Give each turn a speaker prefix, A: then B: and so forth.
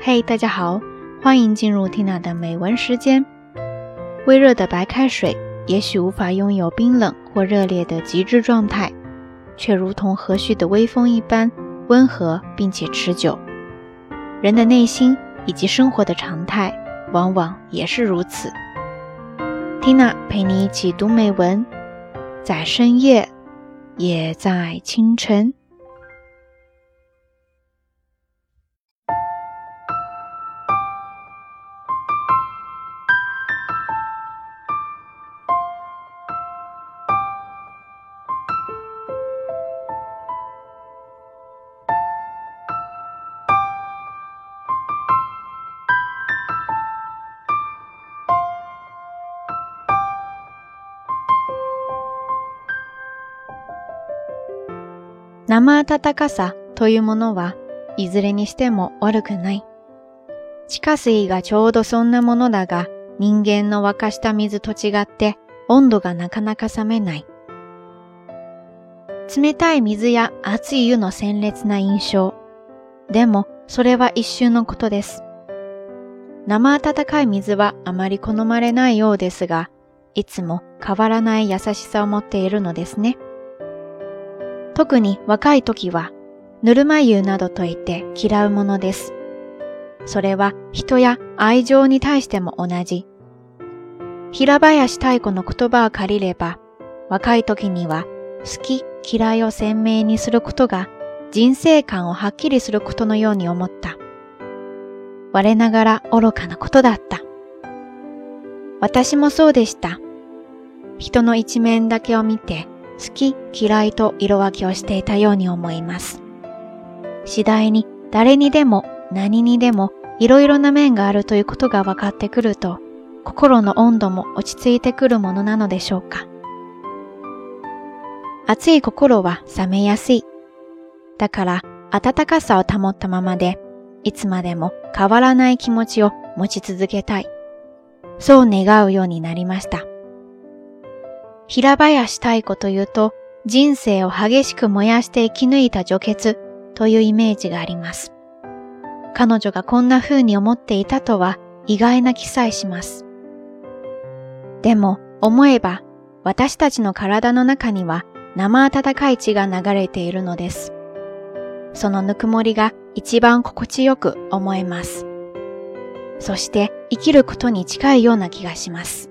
A: 嘿，大家好，欢迎进入 Tina 的美文时间。微热的白开水也许无法拥有冰冷或热烈的极致状态，却如同和煦的微风一般温和并且持久。人的内心以及生活的常态，往往也是如此。Tina 陪你一起读美文，在深夜，也在清晨。生暖かさというものはいずれにしても悪くない。地下水がちょうどそんなものだが、人間の沸かした水と違って温度がなかなか冷めない。冷たい水や熱い湯の鮮烈な印象。でも、それは一瞬のことです。生温かい水はあまり好まれないようですが、いつも変わらない優しさを持っているのですね。特に若い時は、ぬるま湯などと言って嫌うものです。それは人や愛情に対しても同じ。平林太子の言葉を借りれば、若い時には好き嫌いを鮮明にすることが人生観をはっきりすることのように思った。我ながら愚かなことだった。私もそうでした。人の一面だけを見て好き嫌いと色分けをしていたように思います。次第に誰にでも何にでもいろいろな面があるということが分かってくると、心の温度も落ち着いてくるものなのでしょうか。熱い心は冷めやすい。だから温かさを保ったままで、いつまでも変わらない気持ちを持ち続けたい。そう願うようになりました。平林太子というと、人生を激しく燃やして生き抜いた女傑というイメージがあります。彼女がこんな風に思っていたとは意外な気さえします。でも思えば私たちの体の中には生温かい血が流れているのです。そのぬくもりが一番心地よく思えます。そして生きることに近いような気がします。